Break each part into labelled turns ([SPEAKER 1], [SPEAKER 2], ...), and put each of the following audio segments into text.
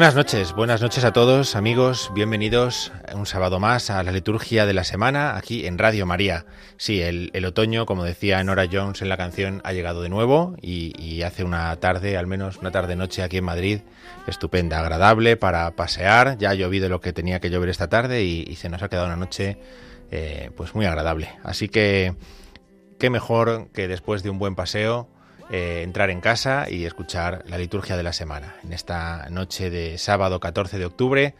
[SPEAKER 1] Buenas noches, buenas noches a todos amigos, bienvenidos un sábado más a la liturgia de la semana aquí en Radio María. Sí, el, otoño, como decía Nora Jones en la canción, ha llegado de nuevo y, hace una tarde, al menos una tarde-noche aquí en Madrid, estupenda, agradable para pasear. Ya ha llovido lo que tenía que llover esta tarde y, y se nos ha quedado una noche eh, pues muy agradable. Así que qué mejor que después de un buen paseo eh, entrar en casa y escuchar la liturgia de la semana. En esta noche de sábado 14 de octubre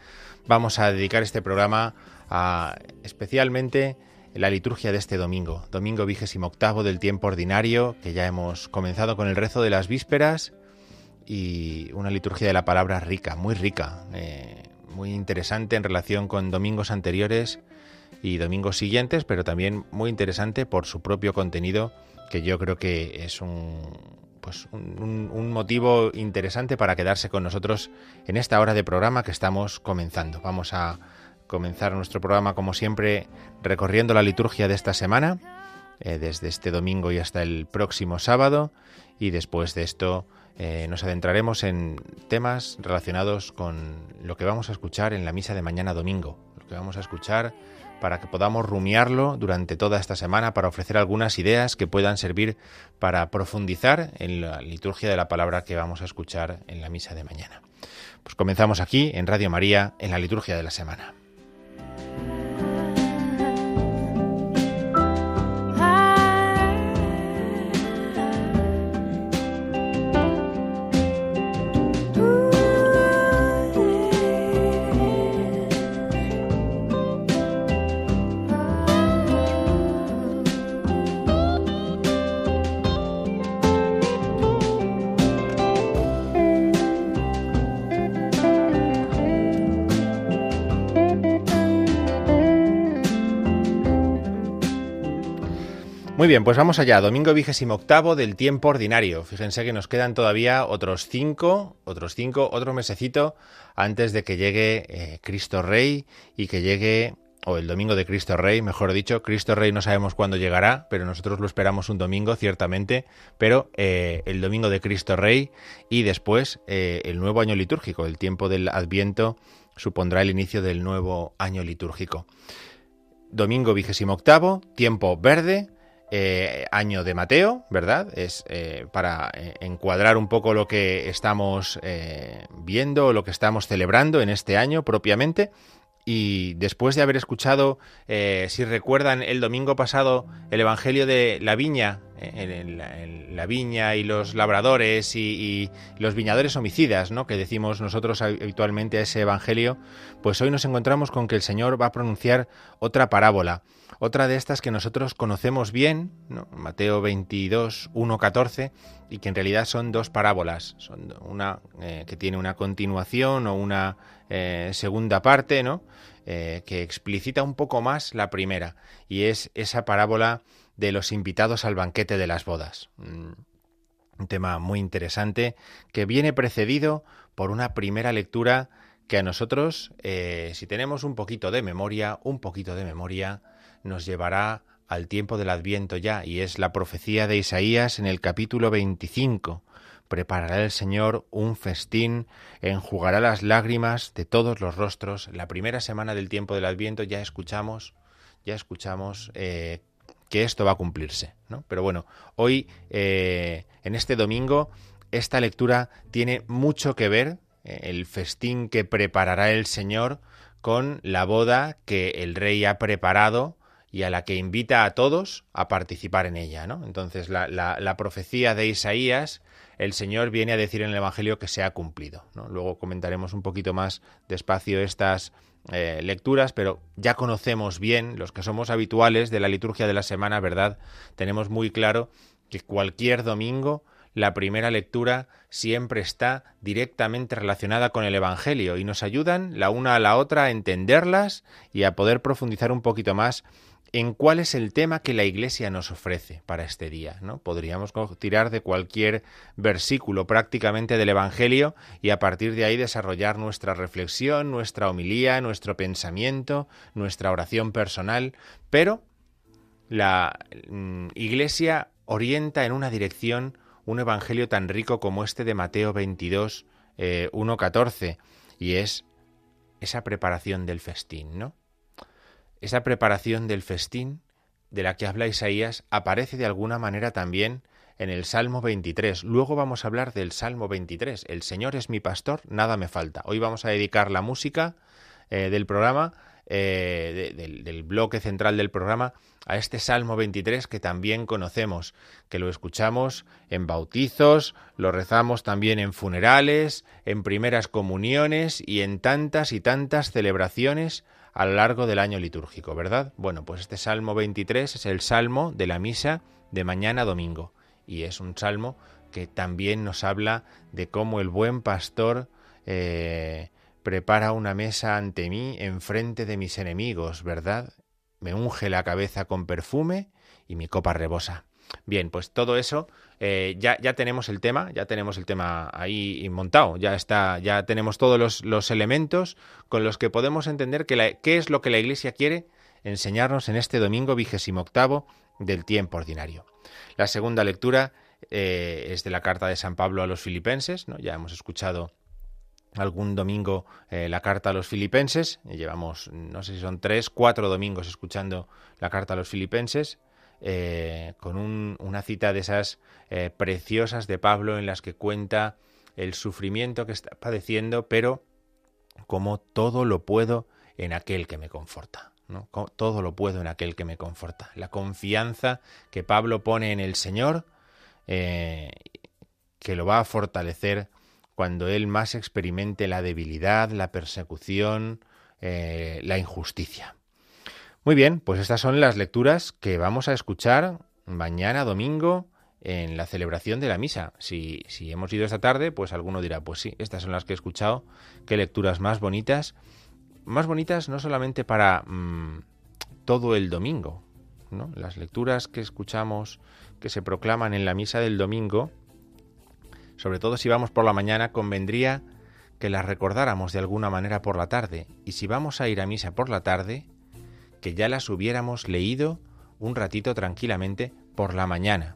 [SPEAKER 1] vamos a dedicar este programa a especialmente la liturgia de este domingo, domingo vigésimo octavo del tiempo ordinario, que ya hemos comenzado con el rezo de las vísperas y una liturgia de la palabra rica, muy rica, eh, muy interesante en relación con domingos anteriores y domingos siguientes, pero también muy interesante por su propio contenido, que yo creo que es un, pues un, motivo interesante para quedarse con nosotros en esta hora de programa que estamos comenzando. Vamos a comenzar nuestro programa, como siempre, recorriendo la liturgia de esta semana, eh, desde este domingo y hasta el próximo sábado, y después de esto eh, nos adentraremos en temas relacionados con lo que vamos a escuchar en la misa de mañana domingo, que vamos a escuchar para que podamos rumiarlo durante toda esta semana, para ofrecer algunas ideas que puedan servir para profundizar en la liturgia de la palabra que vamos a escuchar en la misa de mañana. Pues comenzamos aquí en Radio María en la liturgia de la semana. Bien, pues vamos allá. Domingo vigésimo octavo del tiempo ordinario. Fíjense que nos quedan todavía otros cinco, otros cinco, otro mesecito antes de que llegue eh, Cristo Rey y que llegue, o el domingo de Cristo Rey, mejor dicho. Cristo Rey no sabemos cuándo llegará, pero nosotros lo esperamos un domingo, ciertamente. Pero eh, el domingo de Cristo Rey y después eh, el nuevo año litúrgico, el tiempo del Adviento supondrá el inicio del nuevo año litúrgico. Domingo vigésimo octavo, tiempo verde, eh, año de Mateo, ¿verdad? Es eh, para eh, encuadrar un poco lo que estamos viendo, lo que estamos celebrando en este año propiamente. Y después de haber escuchado, si recuerdan, el domingo pasado el Evangelio de la Viña, ¿eh? en, la, viña y los labradores y, los viñadores homicidas, ¿no? que decimos nosotros habitualmente a ese Evangelio, pues hoy nos encontramos con que el Señor va a pronunciar otra parábola, otra de estas que nosotros conocemos bien, Mateo 22, 1, 14, y que en realidad son dos parábolas, son una eh, que tiene una continuación o una eh, segunda parte, ¿no? que explicita un poco más la primera, y es esa parábola de los invitados al banquete de las bodas. Mm, un tema muy interesante que viene precedido por una primera lectura que a nosotros, eh, si tenemos un poquito de memoria, un poquito de memoria, nos llevará al tiempo del Adviento ya, y es la profecía de Isaías en el capítulo 25. Preparará el Señor un festín, enjugará las lágrimas de todos los rostros. La primera semana del tiempo del Adviento ya escuchamos, ya escuchamos eh, que esto va a cumplirse. ¿no? Pero bueno, hoy, eh, en este domingo, esta lectura tiene mucho que ver, eh, el festín que preparará el Señor, con la boda que el rey ha preparado y a la que invita a todos a participar en ella. ¿no? Entonces, la, profecía de Isaías, el Señor viene a decir en el Evangelio que se ha cumplido. Luego comentaremos un poquito más despacio estas eh, lecturas, pero ya conocemos bien, los que somos habituales de la liturgia de la semana, ¿verdad? Tenemos muy claro que cualquier domingo la primera lectura siempre está directamente relacionada con el Evangelio y nos ayudan la una a la otra a entenderlas y a poder profundizar un poquito más en cuál es el tema que la Iglesia nos ofrece para este día. ¿no? Podríamos tirar de cualquier versículo prácticamente del Evangelio y a partir de ahí desarrollar nuestra reflexión, nuestra homilía, nuestro pensamiento, nuestra oración personal, pero la mm, Iglesia orienta en una dirección un Evangelio tan rico como este de Mateo 22, 1.14, eh, y es esa preparación del festín, ¿no? Esa preparación del festín de la que habla Isaías aparece de alguna manera también en el Salmo 23. Luego vamos a hablar del Salmo 23. El Señor es mi pastor, nada me falta. Hoy vamos a dedicar la música eh, del programa, eh, del, bloque central del programa, a este Salmo 23 que también conocemos, que lo escuchamos en bautizos, lo rezamos también en funerales, en primeras comuniones y en tantas y tantas celebraciones a lo largo del año litúrgico, ¿verdad? Bueno, pues este Salmo 23 es el Salmo de la misa de mañana domingo y es un salmo que también nos habla de cómo el buen pastor eh, prepara una mesa ante mí en frente de mis enemigos, ¿verdad? Me unge la cabeza con perfume y mi copa rebosa. Bien, pues todo eso eh, ya, ya, tenemos el tema, ya tenemos el tema ahí montado, ya está, ya tenemos todos los, elementos con los que podemos entender que qué es lo que la Iglesia quiere enseñarnos en este domingo vigésimo octavo del tiempo ordinario. La segunda lectura eh, es de la carta de San Pablo a los filipenses, ¿no? ya hemos escuchado algún domingo eh, la carta a los filipenses, llevamos no sé si son tres, cuatro domingos escuchando la carta a los filipenses, eh, con una cita de esas eh, preciosas de Pablo en las que cuenta el sufrimiento que está padeciendo, pero como todo lo puedo en aquel que me conforta. ¿no? Todo lo puedo en aquel que me conforta. La confianza que Pablo pone en el Señor, eh, que lo va a fortalecer cuando él más experimente la debilidad, la persecución, la injusticia. Muy bien, pues estas son las lecturas que vamos a escuchar mañana domingo en la celebración de la misa. Si, hemos ido esta tarde, pues alguno dirá, pues sí, estas son las que he escuchado, qué lecturas más bonitas. Más bonitas no solamente para mm, todo el domingo, ¿no? Las lecturas que escuchamos, que se proclaman en la misa del domingo, sobre todo si vamos por la mañana, convendría que las recordáramos de alguna manera por la tarde. Y si vamos a ir a misa por la tarde, que ya las hubiéramos leído un ratito tranquilamente por la mañana,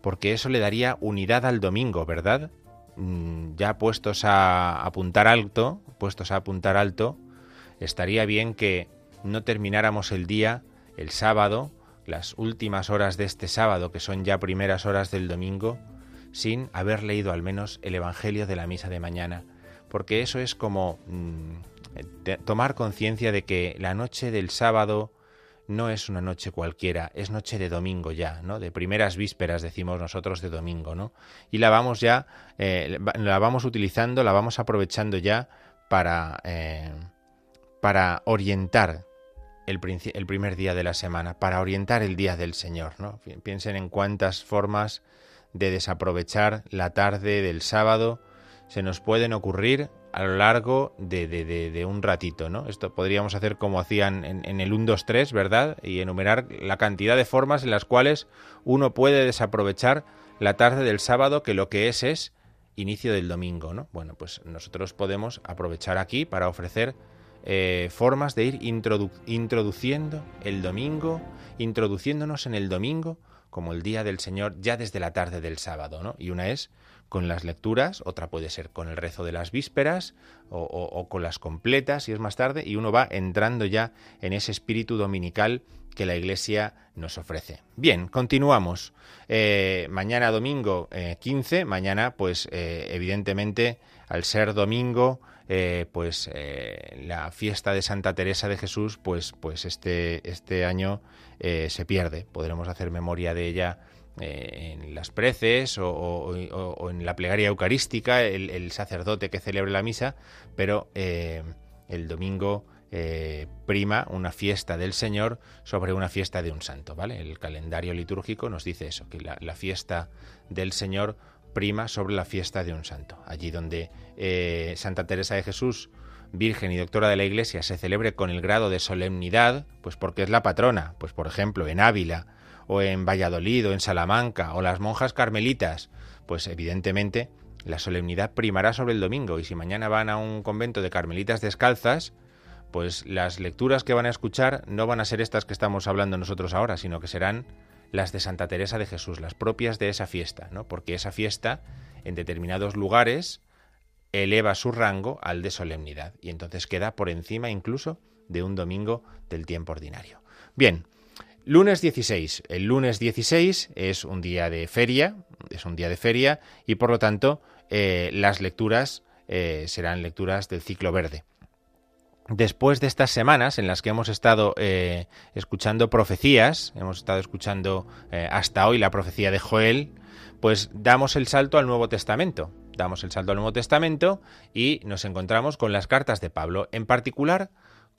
[SPEAKER 1] porque eso le daría unidad al domingo, ¿verdad? Mm, ya puestos a apuntar alto, puestos a apuntar alto, estaría bien que no termináramos el día, el sábado, las últimas horas de este sábado, que son ya primeras horas del domingo, sin haber leído al menos el Evangelio de la misa de mañana, porque eso es como mm, tomar conciencia de que la noche del sábado no es una noche cualquiera, es noche de domingo ya, ¿no? De primeras vísperas decimos nosotros de domingo, ¿no? Y la vamos ya, eh, la vamos utilizando, la vamos aprovechando ya para, eh, para orientar el, el, primer día de la semana, para orientar el día del Señor, ¿no? Piensen en cuántas formas de desaprovechar la tarde del sábado se nos pueden ocurrir a lo largo de, de, un ratito, ¿no? Esto podríamos hacer como hacían en, el 1, 2, 3, ¿verdad? Y enumerar la cantidad de formas en las cuales uno puede desaprovechar la tarde del sábado, que lo que es es inicio del domingo, ¿no? Bueno, pues nosotros podemos aprovechar aquí para ofrecer eh, formas de ir introduciendo el domingo, introduciéndonos en el domingo como el día del Señor ya desde la tarde del sábado, ¿no? Y una es con las lecturas, otra puede ser con el rezo de las vísperas o, con las completas si es más tarde, y uno va entrando ya en ese espíritu dominical que la Iglesia nos ofrece. Bien, continuamos. Eh, mañana domingo 15, eh, mañana pues eh, evidentemente al ser domingo pues la fiesta de Santa Teresa de Jesús pues, pues este, este año se pierde. Podremos hacer memoria de ella eh, en las preces o, en la plegaria eucarística, el, sacerdote que celebre la misa, pero eh, el domingo eh, prima una fiesta del Señor sobre una fiesta de un santo, ¿vale? El calendario litúrgico nos dice eso, que la, fiesta del Señor prima sobre la fiesta de un santo. Allí donde Santa Teresa de Jesús, Virgen y Doctora de la Iglesia, se celebre con el grado de solemnidad, pues porque es la patrona, pues por ejemplo en Ávila, o en Valladolid o en Salamanca o las monjas carmelitas, pues evidentemente la solemnidad primará sobre el domingo y si mañana van a un convento de carmelitas descalzas, pues las lecturas que van a escuchar no van a ser estas que estamos hablando nosotros ahora, sino que serán las de Santa Teresa de Jesús, las propias de esa fiesta, ¿no? Porque esa fiesta en determinados lugares eleva su rango al de solemnidad y entonces queda por encima incluso de un domingo del tiempo ordinario. Bien, Lunes 16. El lunes 16 es un día de feria, es un día de feria y por lo tanto eh, las lecturas eh, serán lecturas del ciclo verde. Después de estas semanas en las que hemos estado eh, escuchando profecías, hemos estado escuchando hasta hoy la profecía de Joel, pues damos el salto al Nuevo Testamento. Damos el salto al Nuevo Testamento y nos encontramos con las cartas de Pablo, en particular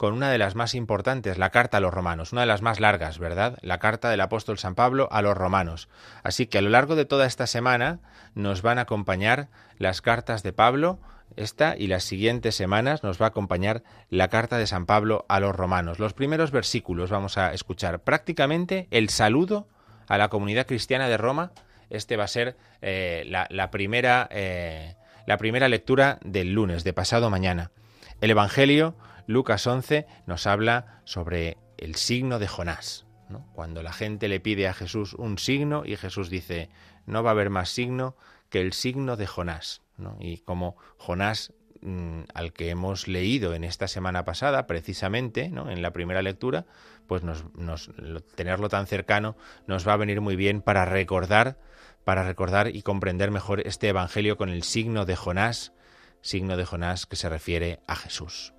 [SPEAKER 1] con una de las más importantes, la carta a los romanos, una de las más largas, ¿verdad? La carta del apóstol San Pablo a los romanos. Así que a lo largo de toda esta semana nos van a acompañar las cartas de Pablo, esta y las siguientes semanas nos va a acompañar la carta de San Pablo a los romanos. Los primeros versículos vamos a escuchar prácticamente el saludo a la comunidad cristiana de Roma. Este va a ser eh, la, primera, eh, la primera lectura del lunes, de pasado mañana. El Evangelio Lucas 11 nos habla sobre el signo de Jonás. Cuando la gente le pide a Jesús un signo y Jesús dice, no va a haber más signo que el signo de Jonás. Y como Jonás mm, al que hemos leído en esta semana pasada, precisamente, en la primera lectura, pues tenerlo tan cercano nos va a venir muy bien para recordar, para recordar y comprender mejor este evangelio con el signo de Jonás, signo de Jonás que se refiere a Jesús.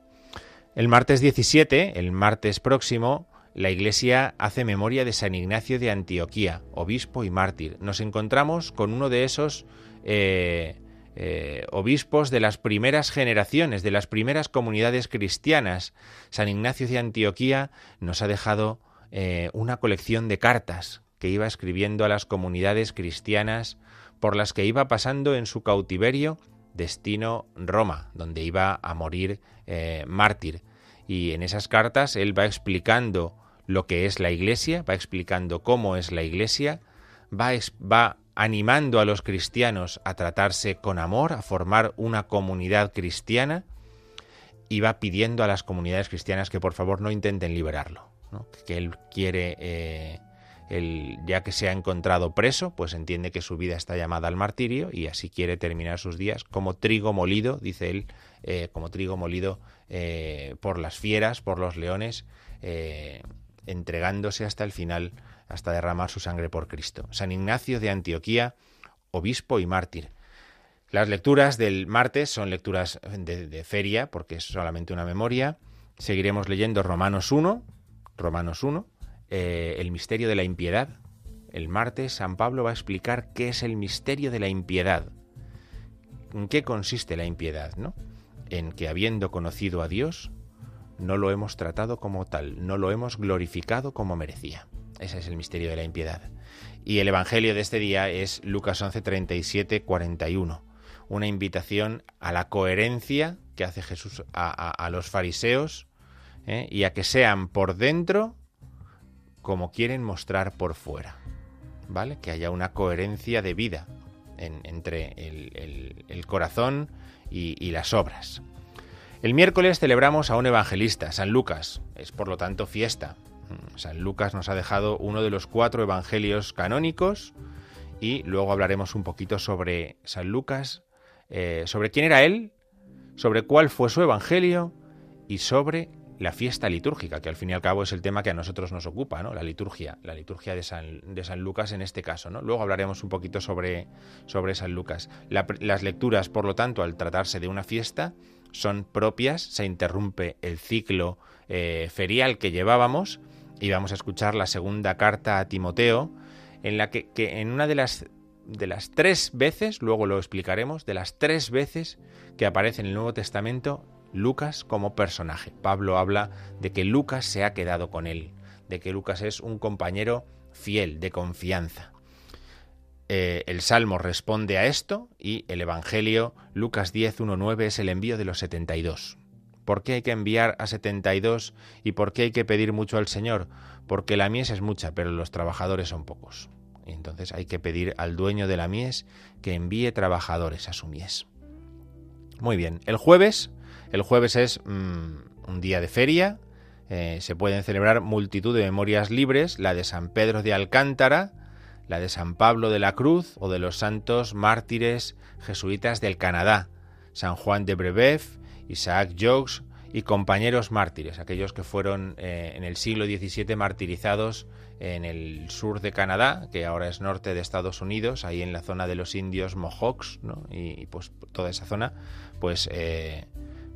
[SPEAKER 1] El martes 17, el martes próximo, la Iglesia hace memoria de San Ignacio de Antioquía, obispo y mártir. Nos encontramos con uno de esos eh, eh, obispos de las primeras generaciones, de las primeras comunidades cristianas. San Ignacio de Antioquía nos ha dejado eh, una colección de cartas que iba escribiendo a las comunidades cristianas por las que iba pasando en su cautiverio destino Roma, donde iba a morir eh, mártir. Y en esas cartas él va explicando lo que es la Iglesia, va explicando cómo es la Iglesia, va, va animando a los cristianos a tratarse con amor, a formar una comunidad cristiana y va pidiendo a las comunidades cristianas que por favor no intenten liberarlo, que él quiere eh, ya que se ha encontrado preso, pues entiende que su vida está llamada al martirio y así quiere terminar sus días como trigo molido, dice él, eh, como trigo molido eh, por las fieras, por los leones, eh, entregándose hasta el final, hasta derramar su sangre por Cristo. San Ignacio de Antioquía, obispo y mártir. Las lecturas del martes son lecturas de, feria, porque es solamente una memoria. Seguiremos leyendo Romanos 1, Romanos 1, eh, el misterio de la impiedad. El martes San Pablo va a explicar qué es el misterio de la impiedad. ¿En qué consiste la impiedad? ¿no? En que habiendo conocido a Dios, no lo hemos tratado como tal, no lo hemos glorificado como merecía. Ese es el misterio de la impiedad. Y el Evangelio de este día es Lucas 11, 37, 41. Una invitación a la coherencia que hace Jesús a, los fariseos ¿eh? y a que sean por dentro como quieren mostrar por fuera. ¿Vale? Que haya una coherencia de vida entre el, corazón y las obras. El miércoles celebramos a un evangelista, San Lucas. Es por lo tanto fiesta. San Lucas nos ha dejado uno de los cuatro evangelios canónicos y luego hablaremos un poquito sobre San Lucas, eh, sobre quién era él, sobre cuál fue su evangelio y sobre la fiesta litúrgica, que al fin y al cabo es el tema que a nosotros nos ocupa, ¿no? La liturgia, la liturgia de San, de San Lucas en este caso, ¿no? Luego hablaremos un poquito sobre, sobre San Lucas. las lecturas, por lo tanto, al tratarse de una fiesta, son propias, se interrumpe el ciclo eh, ferial que llevábamos y vamos a escuchar la segunda carta a Timoteo, en la que, en una de las, de las tres veces, luego lo explicaremos, de las tres veces que aparece en el Nuevo Testamento Lucas como personaje. Pablo habla de que Lucas se ha quedado con él, de que Lucas es un compañero fiel, de confianza. Eh, el Salmo responde a esto y el Evangelio, Lucas 10, 1, 9, es el envío de los 72. ¿Por qué hay que enviar a 72 y por qué hay que pedir mucho al Señor? Porque la mies es mucha, pero los trabajadores son pocos. entonces hay que pedir al dueño de la mies que envíe trabajadores a su mies. Muy bien, el jueves, el jueves es mm, un día de feria, eh, se pueden celebrar multitud de memorias libres, la de San Pedro de Alcántara, la de San Pablo de la Cruz o de los santos mártires jesuitas del Canadá, San Juan de Brebeuf, Isaac Jogues y compañeros mártires, aquellos que fueron eh, en el siglo XVII martirizados en el sur de Canadá, que ahora es norte de Estados Unidos, ahí en la zona de los indios Mohawks, ¿no? y, pues toda esa zona, pues, eh,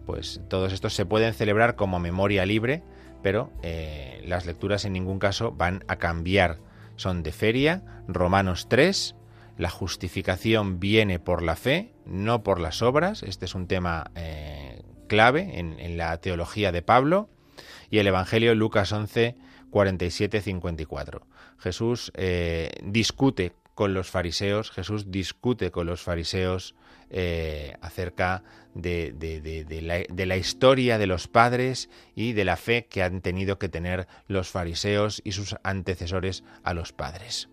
[SPEAKER 1] pues todos estos se pueden celebrar como memoria libre, pero eh, las lecturas en ningún caso van a cambiar. Son de feria, Romanos 3, la justificación viene por la fe, no por las obras. Este es un tema clave en, la teología de Pablo y el Evangelio Lucas 11, 47, 54. Jesús eh, discute con los fariseos, Jesús discute con los fariseos eh, acerca de, la, historia de los padres y de la fe que han tenido que tener los fariseos y sus antecesores a los padres.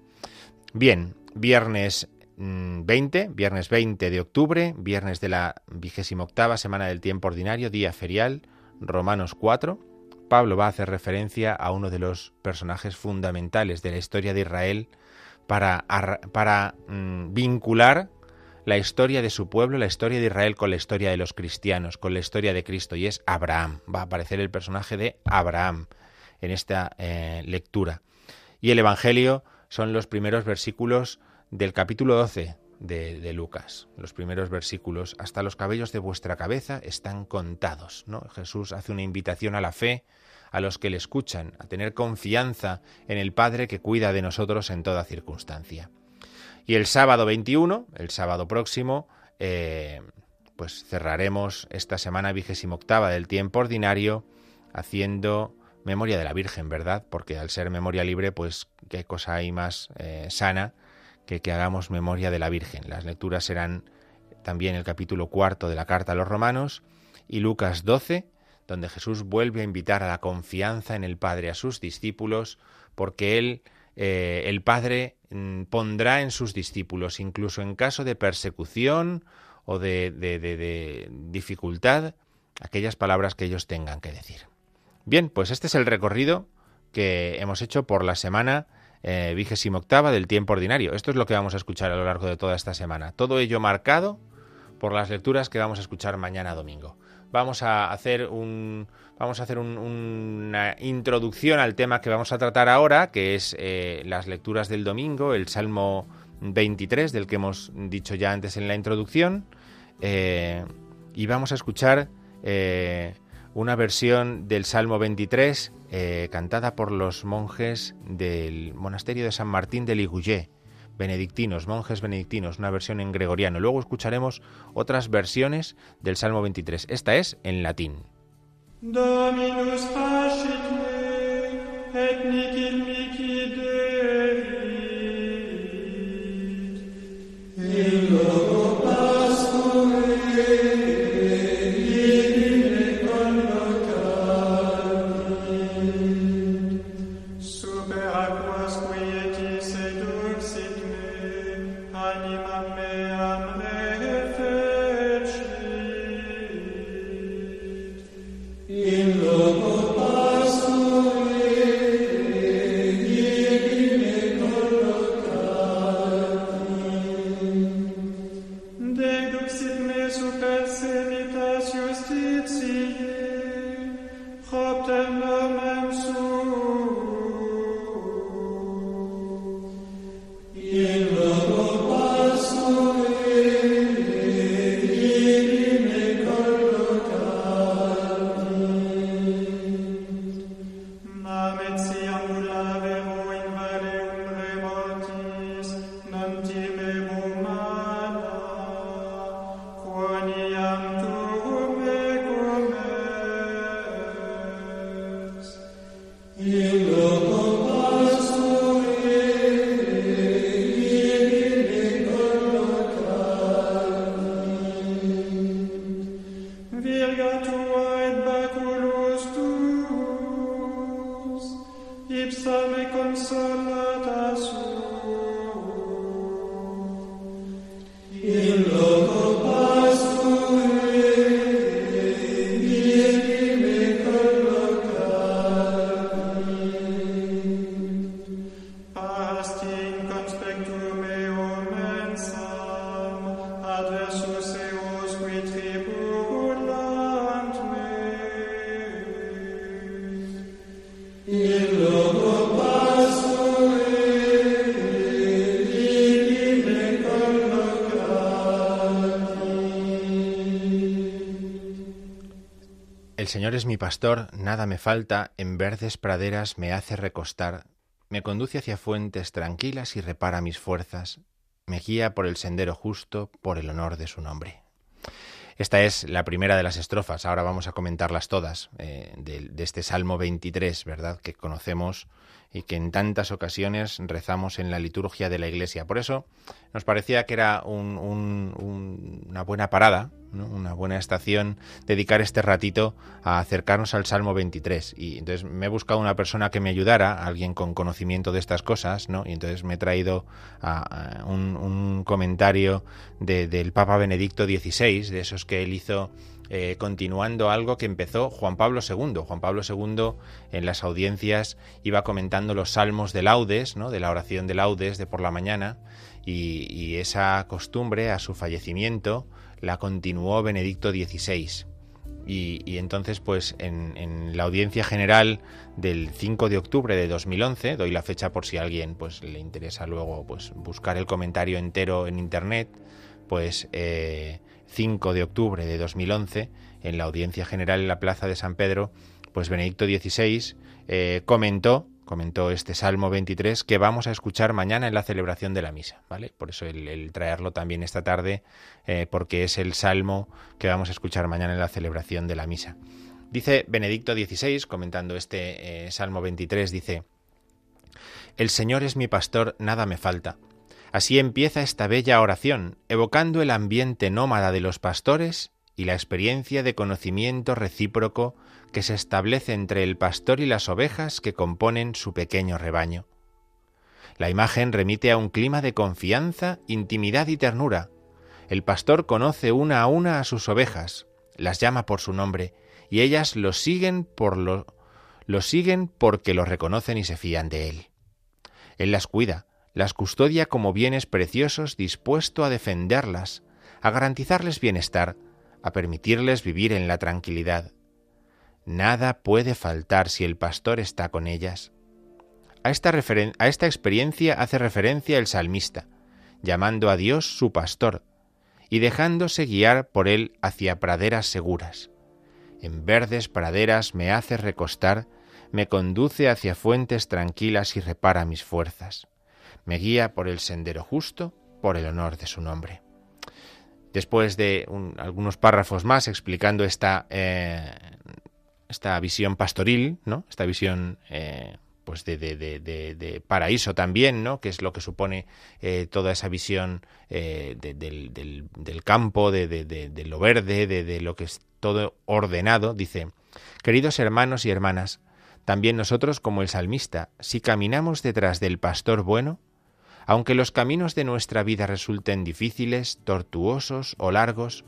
[SPEAKER 1] Bien, viernes 20, mm, viernes 20 de octubre, viernes de la vigésima semana del tiempo ordinario, día ferial, Romanos 4. Pablo va a hacer referencia a uno de los personajes fundamentales de la historia de Israel para, para mm, vincular la historia de su pueblo, la historia de Israel con la historia de los cristianos, con la historia de Cristo, y es Abraham. Va a aparecer el personaje de Abraham en esta eh, lectura. Y el Evangelio son los primeros versículos del capítulo 12 de, Lucas, los primeros versículos, hasta los cabellos de vuestra cabeza están contados. ¿no? Jesús hace una invitación a la fe, a los que le escuchan, a tener confianza en el Padre que cuida de nosotros en toda circunstancia. Y el sábado 21, el sábado próximo, eh, pues cerraremos esta semana vigésimo octava del tiempo ordinario haciendo memoria de la Virgen, ¿verdad? Porque al ser memoria libre, pues qué cosa hay más eh, sana que, que hagamos memoria de la Virgen. Las lecturas serán también el capítulo cuarto de la carta a los romanos y Lucas 12, donde Jesús vuelve a invitar a la confianza en el Padre a sus discípulos, porque Él, eh, el Padre, mm, pondrá en sus discípulos, incluso en caso de persecución o de, dificultad, aquellas palabras que ellos tengan que decir. Bien, pues este es el recorrido que hemos hecho por la semana eh, vigésimo octava del tiempo ordinario. Esto es lo que vamos a escuchar a lo largo de toda esta semana. Todo ello marcado por las lecturas que vamos a escuchar mañana domingo. Vamos a hacer un vamos a hacer una introducción al tema que vamos a tratar ahora, que es eh, las lecturas del domingo, el Salmo 23, del que hemos dicho ya antes en la introducción, eh, y vamos a escuchar una versión del Salmo 23 eh, cantada por los monjes del monasterio de San Martín de Liguyé, benedictinos, monjes benedictinos, una versión en gregoriano. Luego escucharemos otras versiones del Salmo 23. Esta es en latín.
[SPEAKER 2] Dominus facit me, et nihil mihi Dei.
[SPEAKER 1] In Señor es mi pastor, nada me falta, en verdes praderas me hace recostar, me conduce hacia fuentes tranquilas y repara mis fuerzas, me guía por el sendero justo, por el honor de su nombre. Esta es la primera de las estrofas, ahora vamos a comentarlas todas, eh, de, este Salmo 23, ¿verdad? Que conocemos y que en tantas ocasiones rezamos en la liturgia de la Iglesia. Por eso nos parecía que era una buena parada, una buena estación, dedicar este ratito a acercarnos al Salmo 23. Y entonces me he buscado una persona que me ayudara, alguien con conocimiento de estas cosas, ¿no? Y entonces me he traído un, comentario del Papa Benedicto XVI, de esos que él hizo eh, continuando algo que empezó Juan Pablo II. Juan Pablo II en las audiencias iba comentando los salmos de laudes, ¿no? de la oración de laudes de por la mañana, y, esa costumbre a su fallecimiento la continuó Benedicto XVI. Y, entonces, pues en, la audiencia general del 5 de octubre de 2011, doy la fecha por si a alguien pues, le interesa luego pues, buscar el comentario entero en internet, pues eh, 5 de octubre de 2011, en la audiencia general en la Plaza de San Pedro, pues Benedicto XVI eh, comentó, comentó este Salmo 23 que vamos a escuchar mañana en la celebración de la misa, ¿vale? Por eso el, traerlo también esta tarde, eh, porque es el Salmo que vamos a escuchar mañana en la celebración de la misa. Dice Benedicto XVI, comentando este eh, Salmo 23, dice, El Señor es mi pastor, nada me falta. Así empieza esta bella oración, evocando el ambiente nómada de los pastores y la experiencia de conocimiento recíproco que se establece entre el pastor y las ovejas que componen su pequeño rebaño. La imagen remite a un clima de confianza, intimidad y ternura. El pastor conoce una a una a sus ovejas, las llama por su nombre, y ellas lo siguen por lo, lo siguen porque lo reconocen y se fían de él. Él las cuida, las custodia como bienes preciosos dispuesto a defenderlas, a garantizarles bienestar, a permitirles vivir en la tranquilidad. Nada puede faltar si el pastor está con ellas. A esta, a esta experiencia hace referencia el salmista, llamando a Dios su pastor y dejándose guiar por él hacia praderas seguras. En verdes praderas me hace recostar, me conduce hacia fuentes tranquilas y repara mis fuerzas. Me guía por el sendero justo, por el honor de su nombre. Después de algunos párrafos más explicando esta, eh, esta visión pastoril, ¿no? esta visión eh, pues de, de, de, paraíso también, ¿no? que es lo que supone eh, toda esa visión del, del, campo, de, lo verde, de lo que es todo ordenado, dice, queridos hermanos y hermanas, también nosotros como el salmista, si caminamos detrás del pastor bueno, aunque los caminos de nuestra vida resulten difíciles, tortuosos o largos,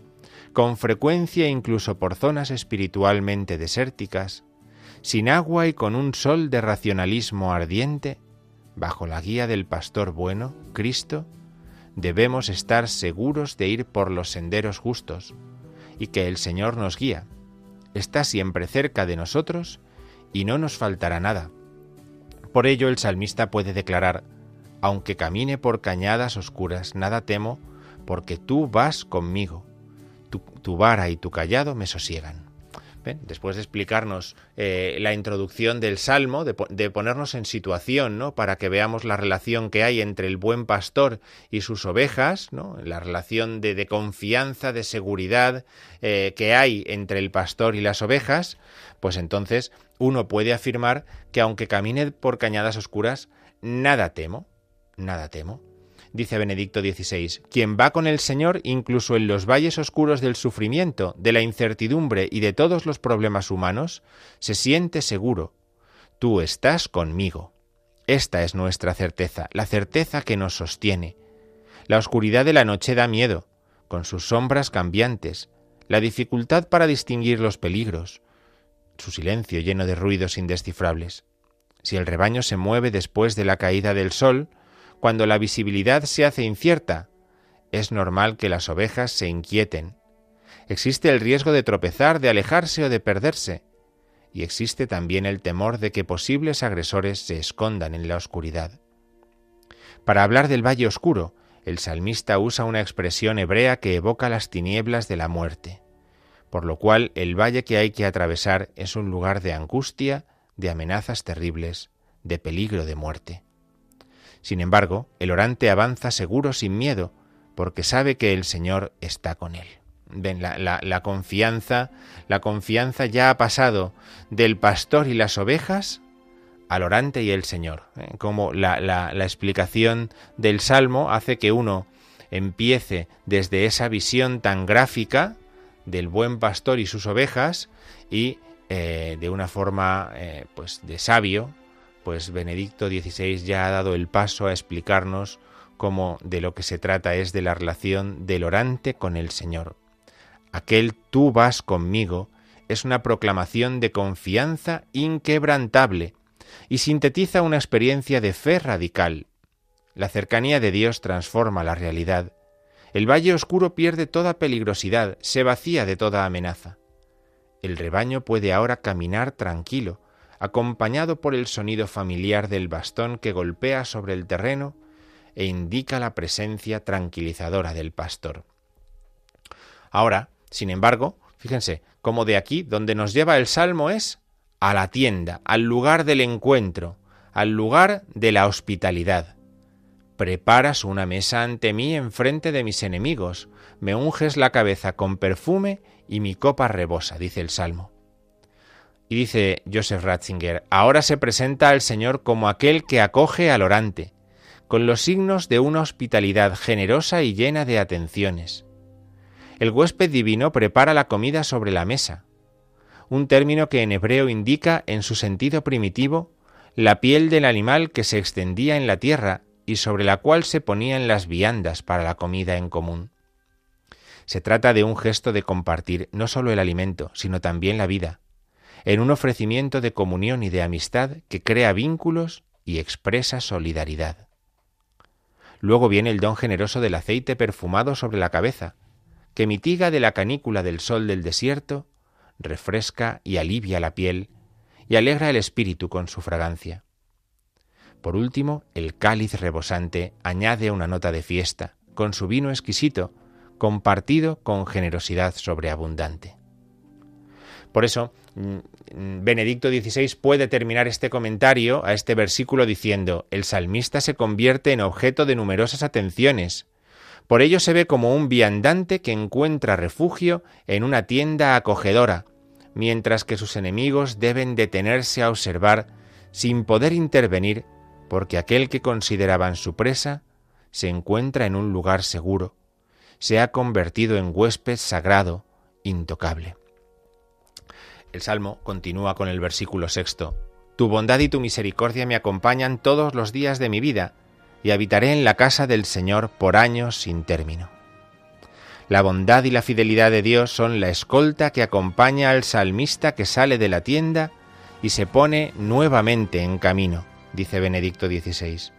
[SPEAKER 1] con frecuencia incluso por zonas espiritualmente desérticas, sin agua y con un sol de racionalismo ardiente, bajo la guía del pastor bueno, Cristo, debemos estar seguros de ir por los senderos justos, y que el Señor nos guía. Está siempre cerca de nosotros y no nos faltará nada. Por ello el salmista puede declarar, aunque camine por cañadas oscuras, nada temo, porque tú vas conmigo. Tu, vara y tu callado me sosiegan después de explicarnos eh, la introducción del Salmo, de, ponernos en situación, ¿no? Para que veamos la relación que hay entre el buen pastor y sus ovejas, ¿no? La relación de, confianza, de seguridad eh, que hay entre el pastor y las ovejas, pues entonces uno puede afirmar que aunque camine por cañadas oscuras, nada temo, nada temo dice Benedicto XVI, quien va con el Señor incluso en los valles oscuros del sufrimiento, de la incertidumbre y de todos los problemas humanos, se siente seguro. Tú estás conmigo. Esta es nuestra certeza, la certeza que nos sostiene. La oscuridad de la noche da miedo, con sus sombras cambiantes, la dificultad para distinguir los peligros, su silencio lleno de ruidos indescifrables. Si el rebaño se mueve después de la caída del sol, cuando la visibilidad se hace incierta, es normal que las ovejas se inquieten. Existe el riesgo de tropezar, de alejarse o de perderse. Y existe también el temor de que posibles agresores se escondan en la oscuridad. Para hablar del valle oscuro, el salmista usa una expresión hebrea que evoca las tinieblas de la muerte, por lo cual el valle que hay que atravesar es un lugar de angustia, de amenazas terribles, de peligro de muerte. Sin embargo, el orante avanza seguro sin miedo, porque sabe que el Señor está con él. Ven, la, confianza, la confianza ya ha pasado del pastor y las ovejas al orante y el Señor. ¿eh? Como la, explicación del Salmo hace que uno empiece desde esa visión tan gráfica del buen pastor y sus ovejas y eh, de una forma eh, pues de sabio pues Benedicto XVI ya ha dado el paso a explicarnos cómo de lo que se trata es de la relación del orante con el Señor. Aquel tú vas conmigo es una proclamación de confianza inquebrantable y sintetiza una experiencia de fe radical. La cercanía de Dios transforma la realidad. El valle oscuro pierde toda peligrosidad, se vacía de toda amenaza. El rebaño puede ahora caminar tranquilo, acompañado por el sonido familiar del bastón que golpea sobre el terreno e indica la presencia tranquilizadora del pastor. Ahora, sin embargo, fíjense, como de aquí donde nos lleva el salmo es a la tienda, al lugar del encuentro, al lugar de la hospitalidad. Preparas una mesa ante mí en frente de mis enemigos, me unges la cabeza con perfume y mi copa rebosa, dice el salmo. Y dice Joseph Ratzinger, ahora se presenta al Señor como aquel que acoge al orante, con los signos de una hospitalidad generosa y llena de atenciones. El huésped divino prepara la comida sobre la mesa, un término que en hebreo indica en su sentido primitivo la piel del animal que se extendía en la tierra y sobre la cual se ponían las viandas para la comida en común. Se trata de un gesto de compartir no solo el alimento, sino también la vida, en un ofrecimiento de comunión y de amistad que crea vínculos y expresa solidaridad. Luego viene el don generoso del aceite perfumado sobre la cabeza, que mitiga de la canícula del sol del desierto, refresca y alivia la piel, y alegra el espíritu con su fragancia. Por último, el cáliz rebosante añade una nota de fiesta, con su vino exquisito, compartido con generosidad sobreabundante. Por eso, mm, Benedicto XVI puede terminar este comentario a este versículo diciendo, el salmista se convierte en objeto de numerosas atenciones. Por ello se ve como un viandante que encuentra refugio en una tienda acogedora, mientras que sus enemigos deben detenerse a observar sin poder intervenir, porque aquel que consideraban su presa se encuentra en un lugar seguro, se ha convertido en huésped sagrado, intocable. El Salmo continúa con el versículo sexto. Tu bondad y tu misericordia me acompañan todos los días de mi vida, y habitaré en la casa del Señor por años sin término. La bondad y la fidelidad de Dios son la escolta que acompaña al salmista que sale de la tienda y se pone nuevamente en camino, dice Benedicto XVI.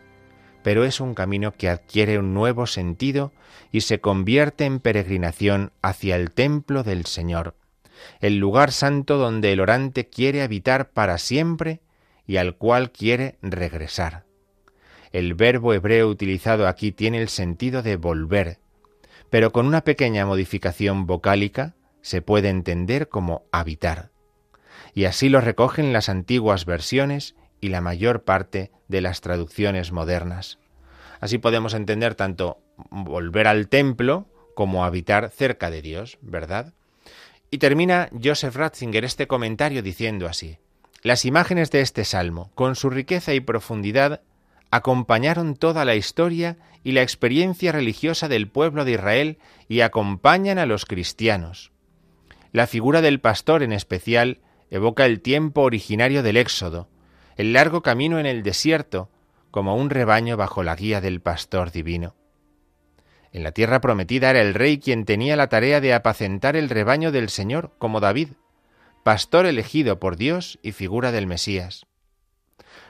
[SPEAKER 1] Pero es un camino que adquiere un nuevo sentido y se convierte en peregrinación hacia el templo del Señor, el lugar santo donde el orante quiere habitar para siempre y al cual quiere regresar. El verbo hebreo utilizado aquí tiene el sentido de volver, pero con una pequeña modificación vocálica se puede entender como habitar. Y así lo recogen las antiguas versiones y la mayor parte de las traducciones modernas. Así podemos entender tanto volver al templo como habitar cerca de Dios, ¿verdad? Y termina Joseph Ratzinger este comentario diciendo así, Las imágenes de este salmo, con su riqueza y profundidad, acompañaron toda la historia y la experiencia religiosa del pueblo de Israel y acompañan a los cristianos. La figura del pastor en especial evoca el tiempo originario del Éxodo, el largo camino en el desierto, como un rebaño bajo la guía del pastor divino. En la tierra prometida era el rey quien tenía la tarea de apacentar el rebaño del Señor, como David, pastor elegido por Dios y figura del Mesías.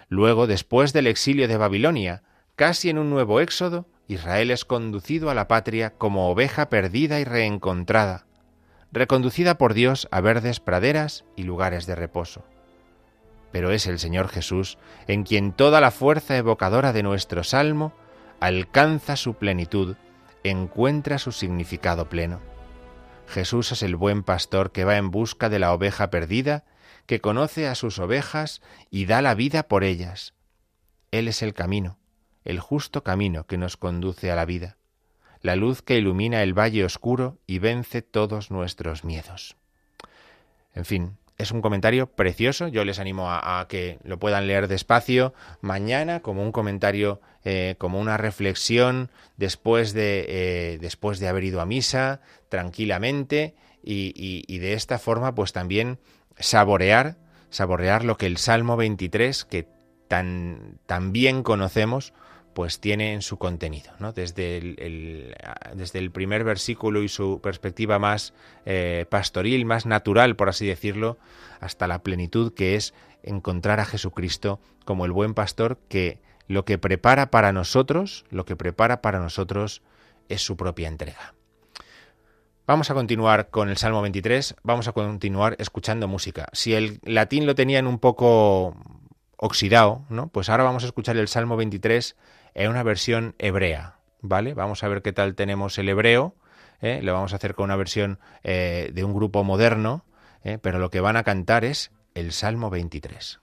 [SPEAKER 1] Luego, después del exilio de Babilonia, casi en un nuevo éxodo, Israel es conducido a la patria como oveja perdida y reencontrada, reconducida por Dios a verdes praderas y lugares de reposo. Pero es el Señor Jesús en quien toda la fuerza evocadora de nuestro salmo alcanza su plenitud, encuentra su significado pleno. Jesús es el buen pastor que va en busca de la oveja perdida que conoce a sus ovejas y da la vida por ellas. Él es el camino, el justo camino que nos conduce a la vida, la luz que ilumina el valle oscuro y vence todos nuestros miedos. En fin, es un comentario precioso. Yo les animo a, que lo puedan leer despacio mañana como un comentario, eh, como una reflexión después de, eh, después de haber ido a misa tranquilamente y, y, de esta forma pues también saborear, saborear lo que el Salmo 23, que tan, tan bien conocemos, pues tiene en su contenido, ¿no? Desde el, desde el primer versículo y su perspectiva más eh, pastoril, más natural, por así decirlo, hasta la plenitud que es encontrar a Jesucristo como el buen pastor que lo que prepara para nosotros, lo que prepara para nosotros es su propia entrega. Vamos a continuar con el Salmo 23, vamos a continuar escuchando música. Si el latín lo tenían un poco oxidado, ¿no? Pues ahora vamos a escuchar el Salmo 23 en una versión hebrea, ¿vale? Vamos a ver qué tal tenemos el hebreo, ¿eh? lo vamos a hacer con una versión eh, de un grupo moderno, ¿eh? pero lo que van a cantar es el Salmo 23.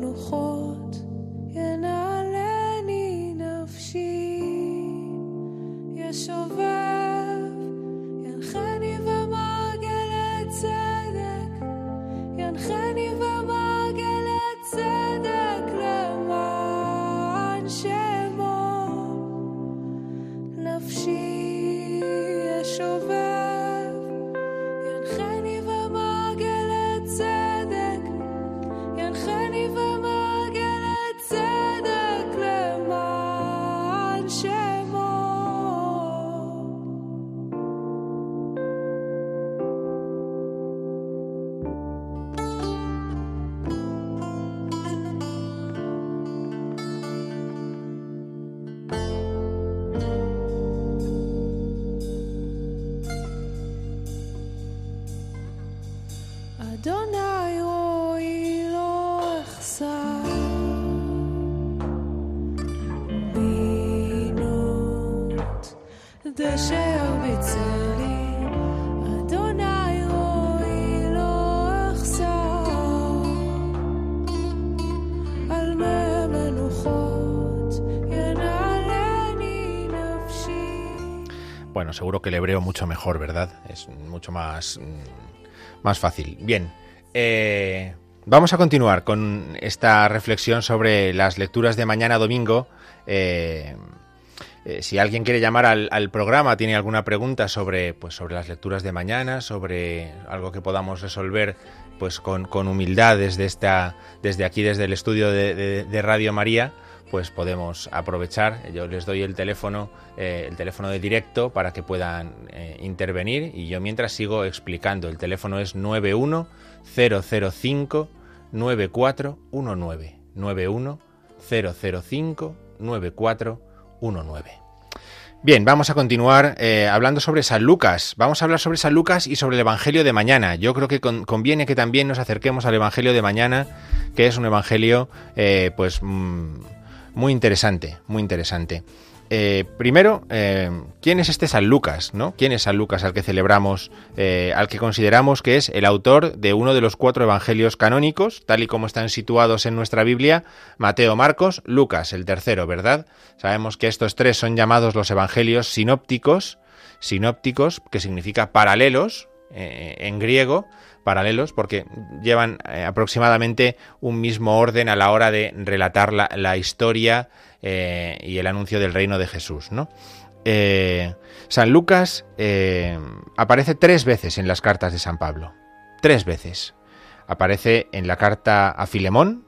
[SPEAKER 3] 路火。
[SPEAKER 1] Bueno, seguro que el hebreo mucho mejor, ¿verdad? Es mucho más, mm, más fácil. Bien, eh, vamos a continuar con esta reflexión sobre las lecturas de mañana domingo. Eh, eh, si alguien quiere llamar al, programa, tiene alguna pregunta sobre, pues, sobre las lecturas de mañana, sobre algo que podamos resolver pues, con, con humildad desde, esta, desde aquí, desde el estudio de Radio María, pues podemos aprovechar. Yo les doy el teléfono, eh, el teléfono de directo para que puedan eh, intervenir y yo mientras sigo explicando. El teléfono es 91 005 9419 91 005 9419. Bien, vamos a continuar eh, hablando sobre San Lucas. Vamos a hablar sobre San Lucas y sobre el Evangelio de mañana. Yo creo que con- conviene que también nos acerquemos al Evangelio de mañana, que es un Evangelio, pues, mm, muy interesante, muy interesante. Eh, primero, eh, ¿quién es este San Lucas? ¿no? ¿Quién es San Lucas al que celebramos, eh, al que consideramos que es el autor de uno de los cuatro evangelios canónicos, tal y como están situados en nuestra Biblia, Mateo, Marcos, Lucas, el tercero, ¿verdad? Sabemos que estos tres son llamados los evangelios sinópticos, sinópticos, que significa paralelos eh, en griego, paralelos, porque llevan eh, aproximadamente un mismo orden a la hora de relatar la, historia eh, y el anuncio del reino de Jesús, ¿no? San Lucas aparece tres veces en las cartas de San Pablo. Tres veces. Aparece en la carta a Filemón,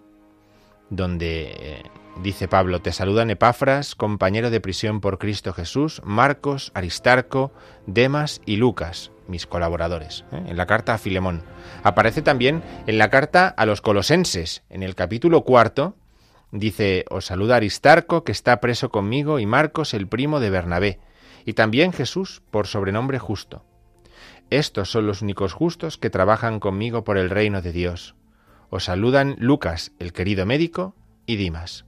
[SPEAKER 1] donde dice Pablo, te saludan Epafras, compañero de prisión por Cristo Jesús, Marcos, Aristarco, Demas y Lucas, mis colaboradores, ¿eh? en la carta a Filemón. Aparece también en la carta a los colosenses, en el capítulo cuarto, dice, os saluda Aristarco, que está preso conmigo, y Marcos, el primo de Bernabé, y también Jesús, por sobrenombre justo. Estos son los únicos justos que trabajan conmigo por el reino de Dios. Os saludan Lucas, el querido médico, y Dimas.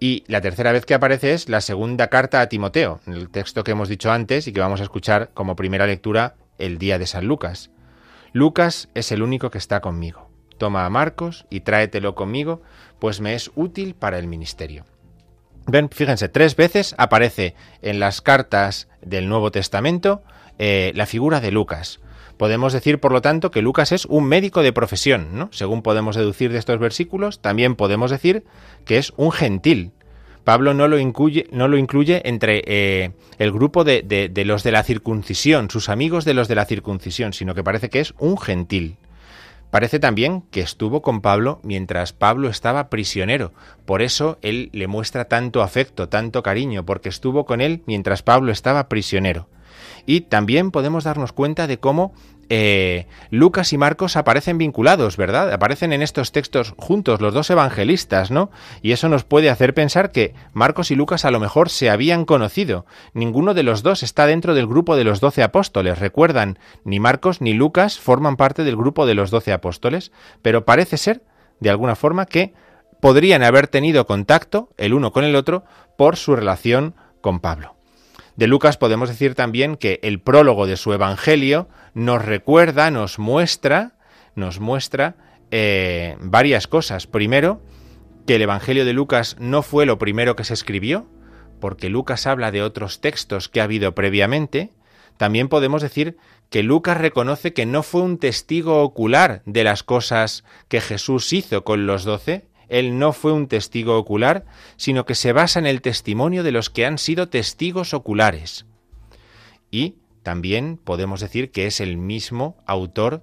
[SPEAKER 1] Y la tercera vez que aparece es la segunda carta a Timoteo, el texto que hemos dicho antes y que vamos a escuchar como primera lectura el día de San Lucas. Lucas es el único que está conmigo. Toma a Marcos y tráetelo conmigo, pues me es útil para el ministerio. Ven, fíjense, tres veces aparece en las cartas del Nuevo Testamento eh, la figura de Lucas. Podemos decir, por lo tanto, que Lucas es un médico de profesión, ¿no? Según podemos deducir de estos versículos, también podemos decir que es un gentil. Pablo no lo incluye, no lo incluye entre eh, el grupo de, los de la circuncisión, sus amigos de los de la circuncisión, sino que parece que es un gentil. Parece también que estuvo con Pablo mientras Pablo estaba prisionero. Por eso él le muestra tanto afecto, tanto cariño, porque estuvo con él mientras Pablo estaba prisionero. Y también podemos darnos cuenta de cómo eh, Lucas y Marcos aparecen vinculados, ¿verdad? Aparecen en estos textos juntos los dos evangelistas, ¿no? Y eso nos puede hacer pensar que Marcos y Lucas a lo mejor se habían conocido. Ninguno de los dos está dentro del grupo de los doce apóstoles. Recuerdan, ni Marcos ni Lucas forman parte del grupo de los doce apóstoles, pero parece ser, de alguna forma, que podrían haber tenido contacto el uno con el otro por su relación con Pablo. De Lucas podemos decir también que el prólogo de su Evangelio nos recuerda, nos muestra, nos muestra eh, varias cosas. Primero, que el Evangelio de Lucas no fue lo primero que se escribió, porque Lucas habla de otros textos que ha habido previamente. También podemos decir que Lucas reconoce que no fue un testigo ocular de las cosas que Jesús hizo con los doce, él no fue un testigo ocular, sino que se basa en el testimonio de los que han sido testigos oculares. Y también podemos decir que es el mismo autor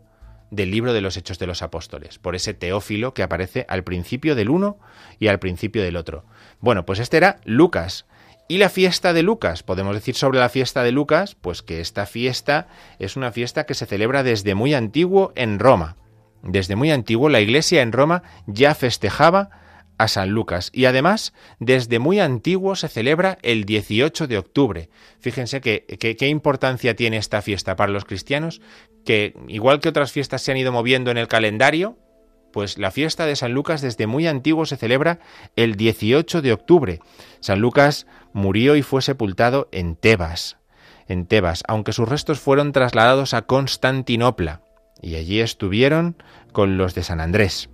[SPEAKER 1] del libro de los Hechos de los Apóstoles, por ese teófilo que aparece al principio del uno y al principio del otro. Bueno, pues este era Lucas. Y la fiesta de Lucas, podemos decir sobre la fiesta de Lucas, pues que esta fiesta es una fiesta que se celebra desde muy antiguo en Roma. Desde muy antiguo la iglesia en Roma ya festejaba a San Lucas y además desde muy antiguo se celebra el 18 de octubre. Fíjense qué importancia tiene esta fiesta para los cristianos, que igual que otras fiestas se han ido moviendo en el calendario, pues la fiesta de San Lucas desde muy antiguo se celebra el 18 de octubre. San Lucas murió y fue sepultado en Tebas, en Tebas, aunque sus restos fueron trasladados a Constantinopla y allí estuvieron con los de San Andrés.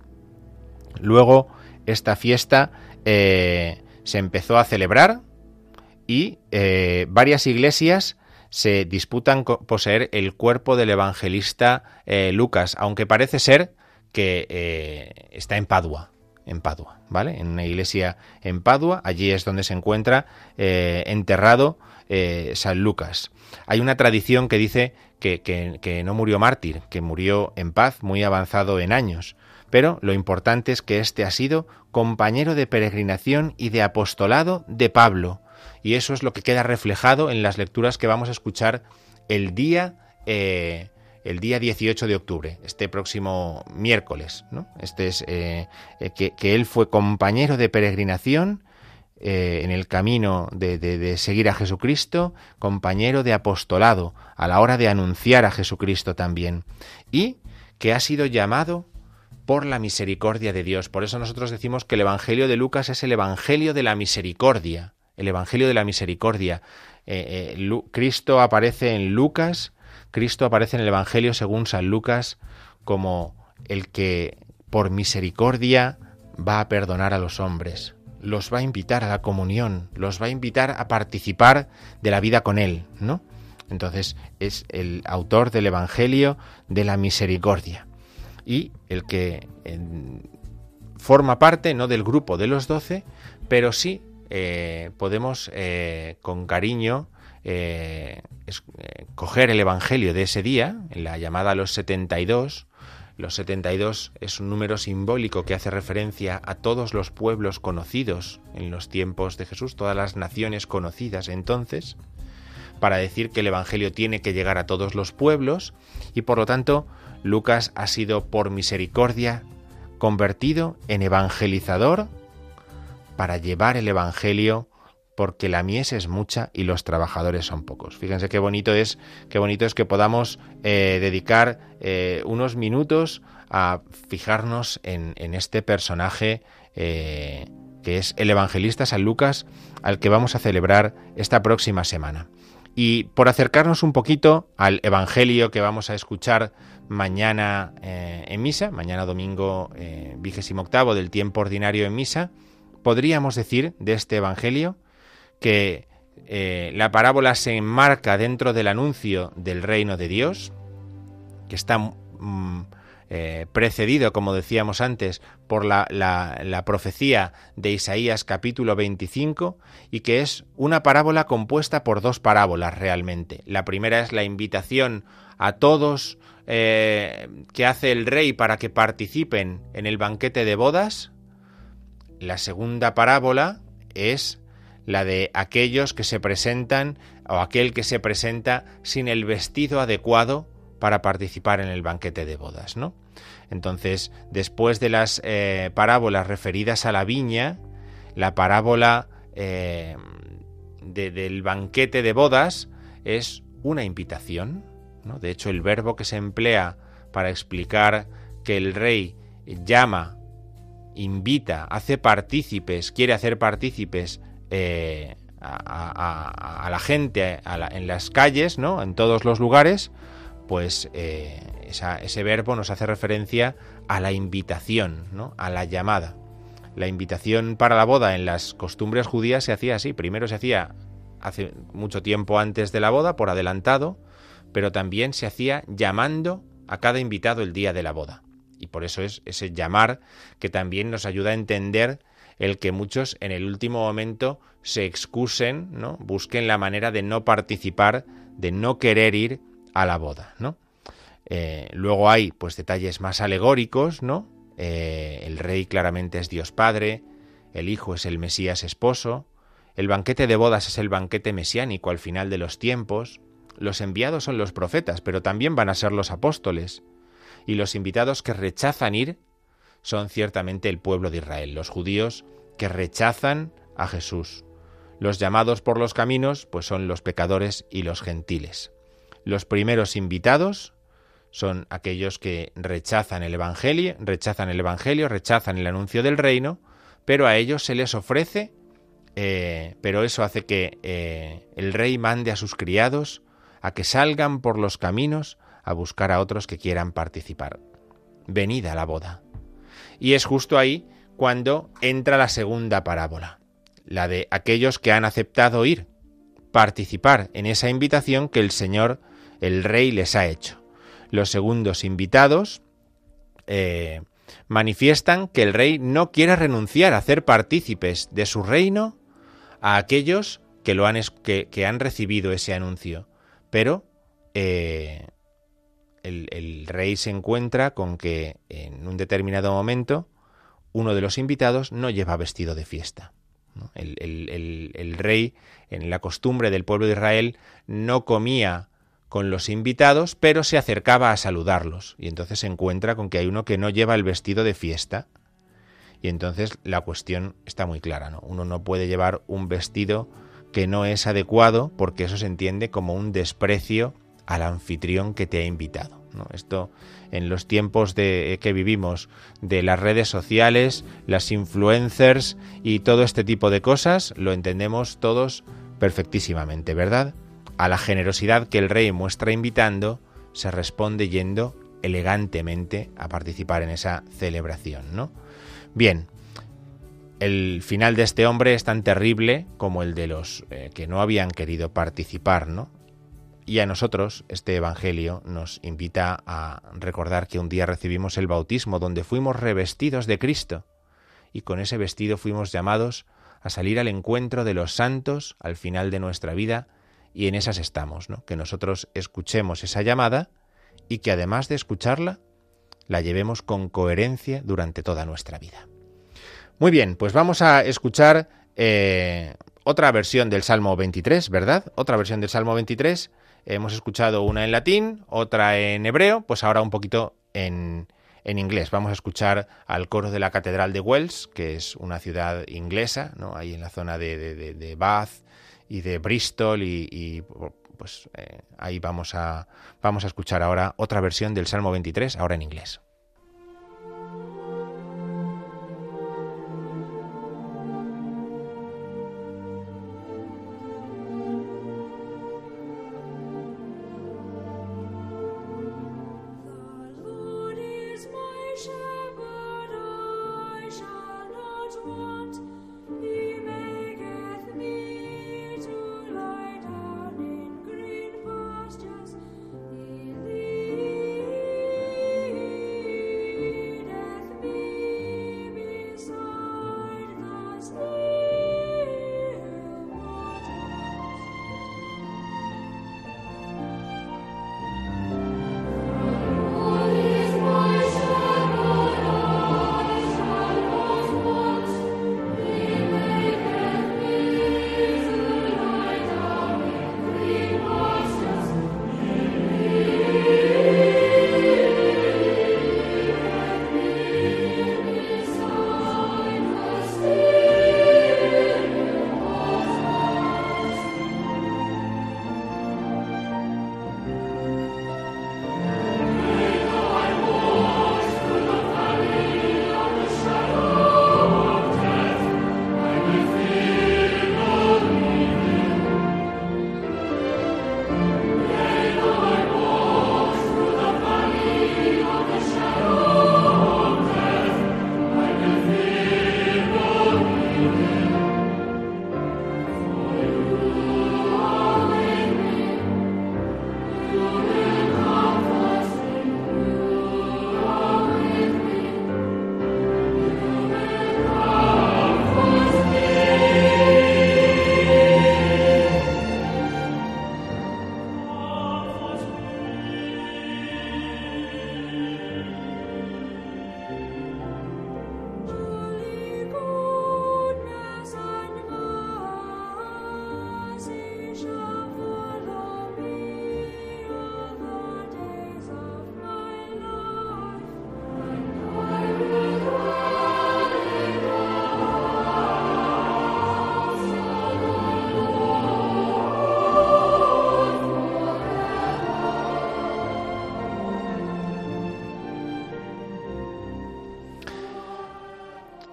[SPEAKER 1] Luego esta fiesta eh, se empezó a celebrar y eh, varias iglesias se disputan poseer el cuerpo del evangelista eh, Lucas, aunque parece ser que está en Padua, en Padua, ¿vale? En una iglesia en Padua, allí es donde se encuentra enterrado San Lucas. Hay una tradición que dice que, no murió mártir, que murió en paz, muy avanzado en años. Pero lo importante es que este ha sido compañero de peregrinación y de apostolado de Pablo. Y eso es lo que queda reflejado en las lecturas que vamos a escuchar el día, eh, el día 18 de octubre, este próximo miércoles. ¿no? Este es eh, eh, que él fue compañero de peregrinación eh, en el camino de, de- seguir a Jesucristo, compañero de apostolado a la hora de anunciar a Jesucristo también. Y que ha sido llamado por la misericordia de Dios. Por eso nosotros decimos que el Evangelio de Lucas es el Evangelio de la misericordia. El Evangelio de la misericordia. Eh, eh, Cristo aparece en Lucas, Cristo aparece en el Evangelio según San Lucas como el que por misericordia va a perdonar a los hombres, los va a invitar a la comunión, los va a invitar a participar de la vida con Él, ¿no? Entonces es el autor del Evangelio de la misericordia y el que forma parte no del grupo de los doce, pero sí eh, podemos eh, con cariño eh, coger el Evangelio de ese día, en la llamada los 72. Los 72 es un número simbólico que hace referencia a todos los pueblos conocidos en los tiempos de Jesús, todas las naciones conocidas entonces, para decir que el Evangelio tiene que llegar a todos los pueblos y por lo tanto Lucas ha sido por misericordia convertido en evangelizador para llevar el Evangelio porque la mies es mucha y los trabajadores son pocos. Fíjense qué bonito es, qué bonito es que podamos eh, dedicar eh, unos minutos a fijarnos en, este personaje eh, que es el evangelista San Lucas, al que vamos a celebrar esta próxima semana. Y por acercarnos un poquito al Evangelio que vamos a escuchar mañana en misa, mañana domingo vigésimo octavo del tiempo ordinario en misa, podríamos decir de este Evangelio que eh, la parábola se enmarca dentro del anuncio del reino de Dios, que está mm, eh, precedido, como decíamos antes, por la, la, profecía de Isaías capítulo 25 y que es una parábola compuesta por dos parábolas realmente. La primera es la invitación a todos eh, que hace el rey para que participen en el banquete de bodas. La segunda parábola es la de aquellos que se presentan o aquel que se presenta sin el vestido adecuado para participar en el banquete de bodas, ¿no? Entonces, después de las eh, parábolas referidas a la viña, la parábola eh, de, del banquete de bodas es una invitación, ¿no? De hecho, el verbo que se emplea para explicar que el rey llama, invita, hace partícipes, quiere hacer partícipes eh, a, la gente en las calles, ¿no? En todos los lugares, pues eh, ese verbo nos hace referencia a la invitación, ¿no? A la llamada. La invitación para la boda en las costumbres judías se hacía así. Primero se hacía hace mucho tiempo antes de la boda, por adelantado, pero también se hacía llamando a cada invitado el día de la boda. Y por eso es ese llamar que también nos ayuda a entender el que muchos en el último momento se excusen, ¿no? busquen la manera de no participar, de no querer ir a la boda, ¿no? Eh, luego hay pues detalles más alegóricos, ¿no? Eh, el rey claramente es Dios Padre, el Hijo es el Mesías esposo, el banquete de bodas es el banquete mesiánico al final de los tiempos, los enviados son los profetas, pero también van a ser los apóstoles, y los invitados que rechazan ir son ciertamente el pueblo de Israel, los judíos que rechazan a Jesús. Los llamados por los caminos, pues son los pecadores y los gentiles. Los primeros invitados son aquellos que rechazan el evangelio, rechazan el evangelio, rechazan el anuncio del reino, pero a ellos se les ofrece, eh, pero eso hace que eh, el rey mande a sus criados a que salgan por los caminos a buscar a otros que quieran participar. Venida la boda. Y es justo ahí cuando entra la segunda parábola, la de aquellos que han aceptado ir, participar en esa invitación que el Señor, el Rey, les ha hecho. Los segundos invitados eh, manifiestan que el Rey no quiere renunciar a hacer partícipes de su reino a aquellos que, lo han, que, han recibido ese anuncio, pero eh, el, rey se encuentra con que en un determinado momento uno de los invitados no lleva vestido de fiesta. el, el, rey, en la costumbre del pueblo de Israel, no comía con los invitados, pero se acercaba a saludarlos. Y entonces se encuentra con que hay uno que no lleva el vestido de fiesta. Y entonces la cuestión está muy clara, ¿no? Uno no puede llevar un vestido que no es adecuado porque eso se entiende como un desprecio al anfitrión que te ha invitado. Esto en los tiempos de, que vivimos, de las redes sociales, las influencers y todo este tipo de cosas, lo entendemos todos perfectísimamente, ¿verdad? A la generosidad que el rey muestra invitando, se responde yendo elegantemente a participar en esa celebración, ¿no? Bien, el final de este hombre es tan terrible como el de los eh, que no habían querido participar, ¿no? Y a nosotros este Evangelio nos invita a recordar que un día recibimos el bautismo donde fuimos revestidos de Cristo y con ese vestido fuimos llamados a salir al encuentro de los santos al final de nuestra vida y en esas estamos, ¿no? Que nosotros escuchemos esa llamada y que además de escucharla, la llevemos con coherencia durante toda nuestra vida. Muy bien, pues vamos a escuchar eh, otra versión del Salmo 23, ¿verdad? Otra versión del Salmo 23 Hemos escuchado una en latín, otra en hebreo, pues ahora un poquito en, en, inglés. Vamos a escuchar al coro de la Catedral de Wells, que es una ciudad inglesa, ¿no? ahí en la zona de, de, de Bath y de Bristol y, pues eh, ahí vamos a, vamos a escuchar ahora otra versión del Salmo 23, ahora en inglés.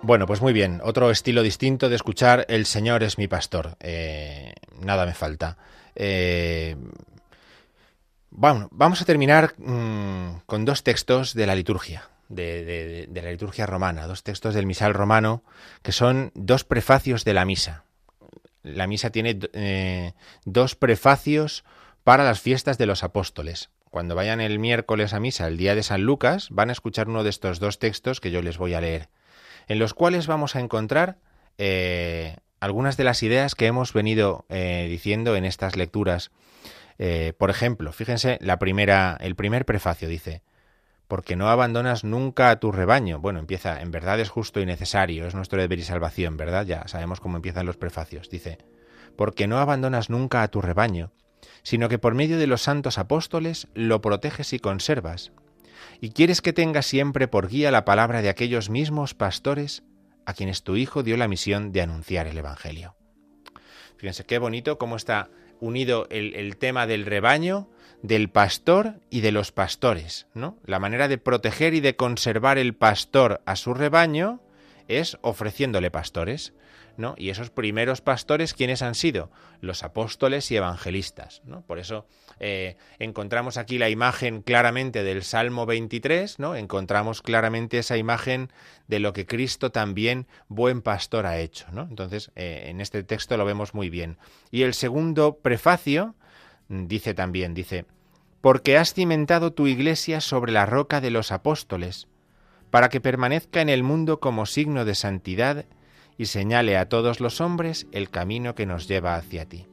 [SPEAKER 1] Bueno, pues muy bien. Otro estilo distinto de escuchar El Señor es mi pastor. Eh, nada me falta. Eh, bueno, vamos a terminar mm, con dos textos de la liturgia, de la liturgia romana, dos textos del misal romano, que son dos prefacios de la misa. La misa tiene eh, dos prefacios para las fiestas de los apóstoles. Cuando vayan el miércoles a misa, el día de San Lucas, van a escuchar uno de estos dos textos que yo les voy a leer, en los cuales vamos a encontrar eh, algunas de las ideas que hemos venido eh, diciendo en estas lecturas. Eh, por ejemplo, fíjense, la primera, el primer prefacio dice, porque no abandonas nunca a tu rebaño. Bueno, empieza, en verdad es justo y necesario, es nuestro deber y salvación, ¿verdad? Ya sabemos cómo empiezan los prefacios. Dice, porque no abandonas nunca a tu rebaño, sino que por medio de los santos apóstoles lo proteges y conservas, y quieres que tenga siempre por guía la palabra de aquellos mismos pastores a quienes tu Hijo dio la misión de anunciar el Evangelio. Fíjense qué bonito cómo está unido el, el tema del rebaño, del pastor y de los pastores, ¿no? La manera de proteger y de conservar el pastor a su rebaño es ofreciéndole pastores, Y esos primeros pastores, ¿quiénes han sido? Los apóstoles y evangelistas, ¿no? Por eso eh, encontramos aquí la imagen claramente del Salmo 23, ¿no? Encontramos claramente esa imagen de lo que Cristo también, buen pastor, ha hecho, ¿no? Entonces, eh, en este texto lo vemos muy bien. Y el segundo prefacio mm, dice también, dice, porque has cimentado tu iglesia sobre la roca de los apóstoles, para que permanezca en el mundo como signo de santidad y señale a todos los hombres el camino que nos lleva hacia ti.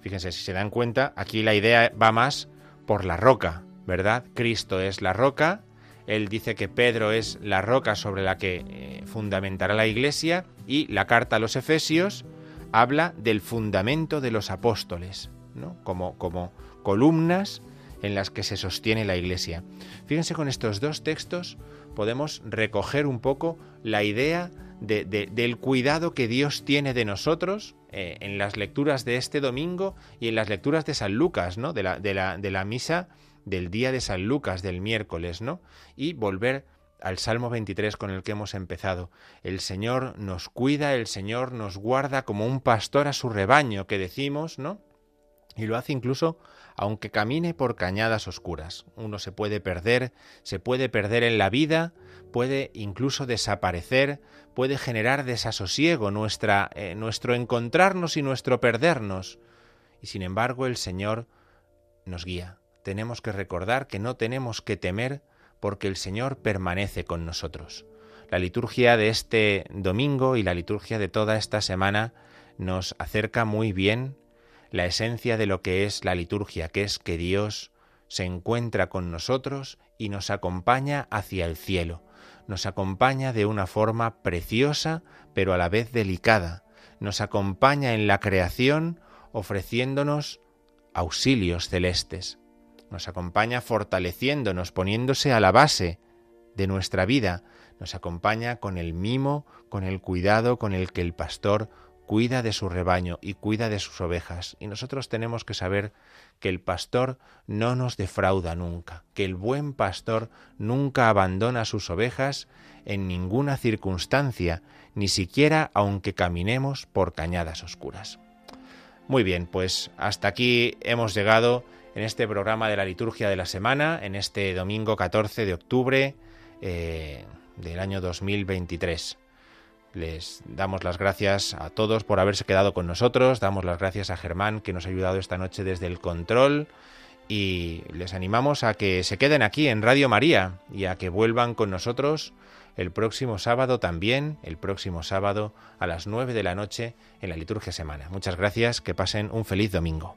[SPEAKER 1] Fíjense, si se dan cuenta, aquí la idea va más por la roca, ¿verdad? Cristo es la roca, él dice que Pedro es la roca sobre la que eh, fundamentará la iglesia y la carta a los Efesios habla del fundamento de los apóstoles, ¿no? Como, como columnas en las que se sostiene la iglesia. Fíjense, con estos dos textos podemos recoger un poco la idea de, de, del cuidado que Dios tiene de nosotros eh, en las lecturas de este domingo y en las lecturas de San Lucas, ¿no? De la, de la, de la misa del día de San Lucas, del miércoles, ¿no? Y volver al Salmo 23 con el que hemos empezado. El Señor nos cuida, el Señor nos guarda como un pastor a su rebaño, que decimos, ¿no? Y lo hace incluso aunque camine por cañadas oscuras. Uno se puede perder, se puede perder en la vida, puede incluso desaparecer, puede generar desasosiego eh, nuestro encontrarnos y nuestro perdernos. Y sin embargo el Señor nos guía. Tenemos que recordar que no tenemos que temer porque el Señor permanece con nosotros. La liturgia de este domingo y la liturgia de toda esta semana nos acerca muy bien la esencia de lo que es la liturgia, que es que Dios se encuentra con nosotros y nos acompaña hacia el cielo, nos acompaña de una forma preciosa, pero a la vez delicada, nos acompaña en la creación ofreciéndonos auxilios celestes, nos acompaña fortaleciéndonos, poniéndose a la base de nuestra vida, nos acompaña con el mimo, con el cuidado con el que el pastor cuida de su rebaño y cuida de sus ovejas. Y nosotros tenemos que saber que el pastor no nos defrauda nunca, que el buen pastor nunca abandona sus ovejas en ninguna circunstancia, ni siquiera aunque caminemos por cañadas oscuras. Muy bien, pues hasta aquí hemos llegado en este programa de la liturgia de la semana, en este domingo 14 de octubre eh, del año 2023. Les damos las gracias a todos por haberse quedado con nosotros, damos las gracias a Germán que nos ha ayudado esta noche desde el control y les animamos a que se queden aquí en Radio María y a que vuelvan con nosotros el próximo sábado también, el próximo sábado a las 9 de la noche en la liturgia semana. Muchas gracias, que pasen un feliz domingo.